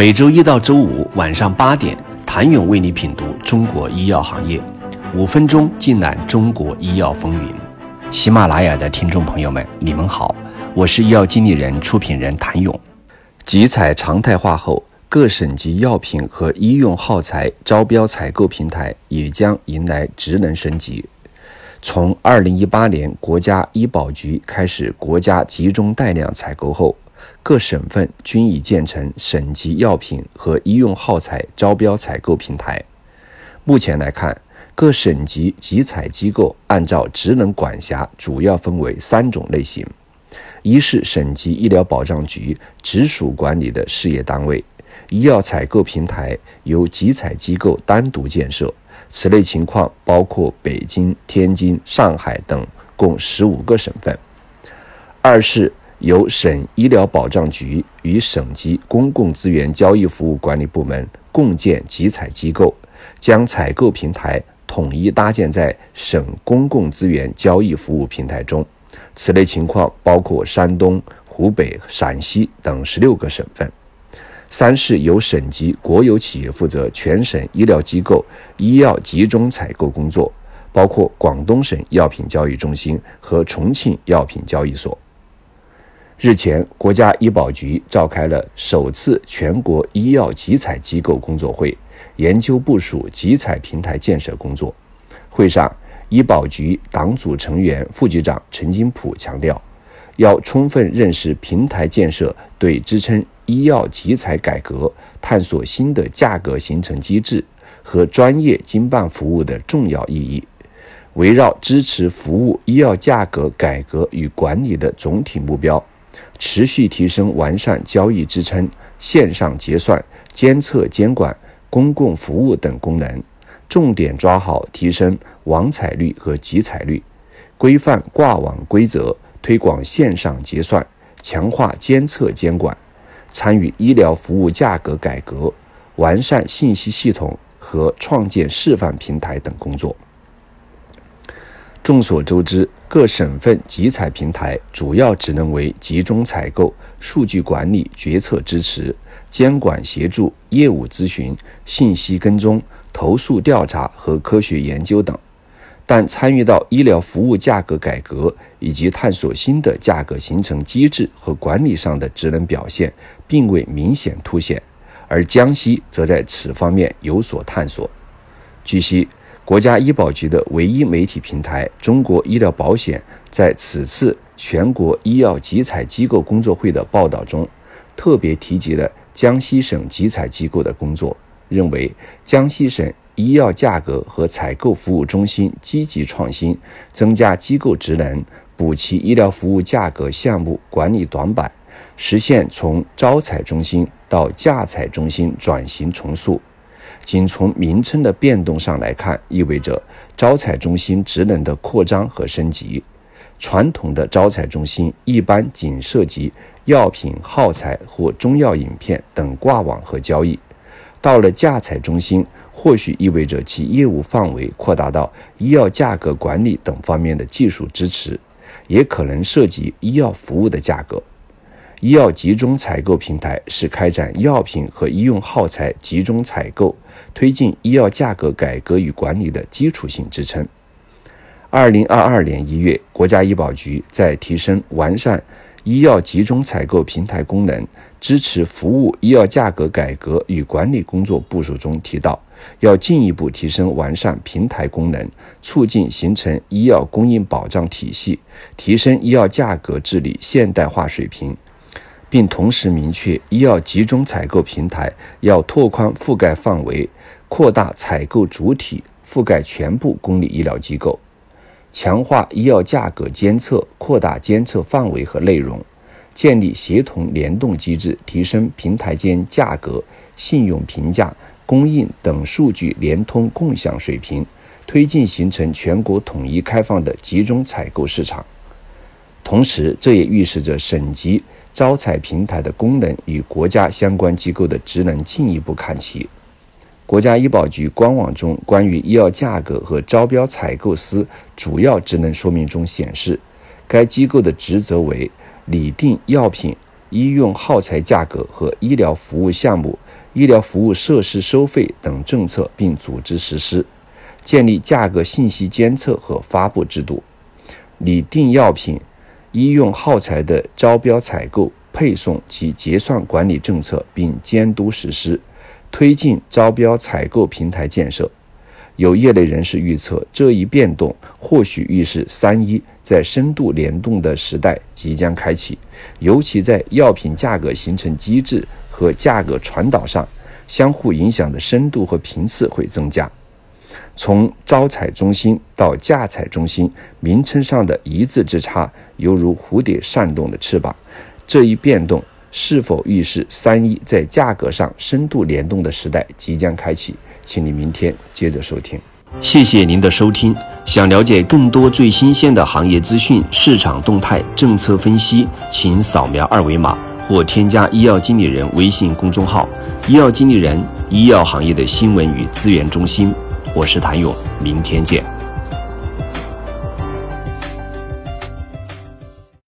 每周一到周五晚上八点，谭勇为你品读中国医药行业，五分钟尽览中国医药风云。喜马拉雅的听众朋友们，你们好，我是医药经理人、出品人谭勇。集采常态化后，各省级药品和医用耗材招标采购平台也将迎来职能升级。从二零一八年国家医保局开始国家集中带量采购后，各省份均已建成省级药品和医用耗材招标采购平台。目前来看，各省级集采机构按照职能管辖主要分为三种类型：一是省级医疗保障局直属管理的事业单位，医药采购平台由集采机构单独建设。此类情况包括北京、天津、上海等共十五个省份。二是由省医疗保障局与省级公共资源交易服务管理部门共建集采机构，将采购平台统一搭建在省公共资源交易服务平台中。此类情况包括山东、湖北、陕西等十六个省份。三是由省级国有企业负责全省医疗机构医药集中采购工作，包括广东省药品交易中心和重庆药品交易所。日前，国家医保局召开了首次全国医药集采机构工作会，研究部署集采平台建设工作。会上，医保局党组成员、副局长陈金普强调，要充分认识平台建设对支撑。医药集采改革、探索新的价格形成机制和专业经办服务的重要意义，围绕支持服务医药价格改革与管理的总体目标，持续提升完善交易支撑、线上结算、监测监管、公共服务等功能，重点抓好提升网采率和集采率，规范挂网规则，推广线上结算，强化监测监管。参与医疗服务价格改革、完善信息系统和创建示范平台等工作。众所周知，各省份集采平台主要职能为集中采购、数据管理、决策支持、监管协助、业务咨询、信息跟踪、投诉调查和科学研究等。但参与到医疗服务价格改革以及探索新的价格形成机制和管理上的职能表现，并未明显凸显，而江西则在此方面有所探索。据悉，国家医保局的唯一媒体平台“中国医疗保险”在此次全国医药集采机构工作会的报道中，特别提及了江西省集采机构的工作，认为江西省。医药价格和采购服务中心积极创新，增加机构职能，补齐医疗服务价格项目管理短板，实现从招采中心到价采中心转型重塑。仅从名称的变动上来看，意味着招采中心职能的扩张和升级。传统的招采中心一般仅涉及药品、耗材或中药饮片等挂网和交易，到了价采中心。或许意味着其业务范围扩大到医药价格管理等方面的技术支持，也可能涉及医药服务的价格。医药集中采购平台是开展药品和医用耗材集中采购、推进医药价格改革与管理的基础性支撑。二零二二年一月，国家医保局在提升完善。医药集中采购平台功能，支持服务医药价格改革与管理工作部署中提到，要进一步提升完善平台功能，促进形成医药供应保障体系，提升医药价格治理现代化水平，并同时明确，医药集中采购平台要拓宽覆盖范围，扩大采购主体，覆盖全部公立医疗机构。强化医药价格监测，扩大监测范围和内容，建立协同联动机制，提升平台间价格、信用评价、供应等数据联通共享水平，推进形成全国统一开放的集中采购市场。同时，这也预示着省级招采平台的功能与国家相关机构的职能进一步看齐。国家医保局官网中关于医药价格和招标采购司主要职能说明中显示，该机构的职责为拟定药品、医用耗材价格和医疗服务项目、医疗服务设施收费等政策，并组织实施；建立价格信息监测和发布制度；拟定药品、医用耗材的招标采购、配送及结算管理政策，并监督实施；推进招标采购平台建设。有业内人士预测，这一变动或许预示“三一”在深度联动的时代即将开启，尤其在药品价格形成机制和价格传导上，相互影响的深度和频次会增加。从招采中心到价采中心，名称上的一字之差，犹如蝴蝶扇动的翅膀。这一变动是否预示“三一”在价格上深度联动的时代即将开启？请你明天接着收听，谢谢您的收听。想了解更多最新鲜的行业资讯、市场动态、政策分析，请扫描二维码或添加医药经理人微信公众号“医药经理人”——医药行业的新闻与资源中心。我是谭勇，明天见。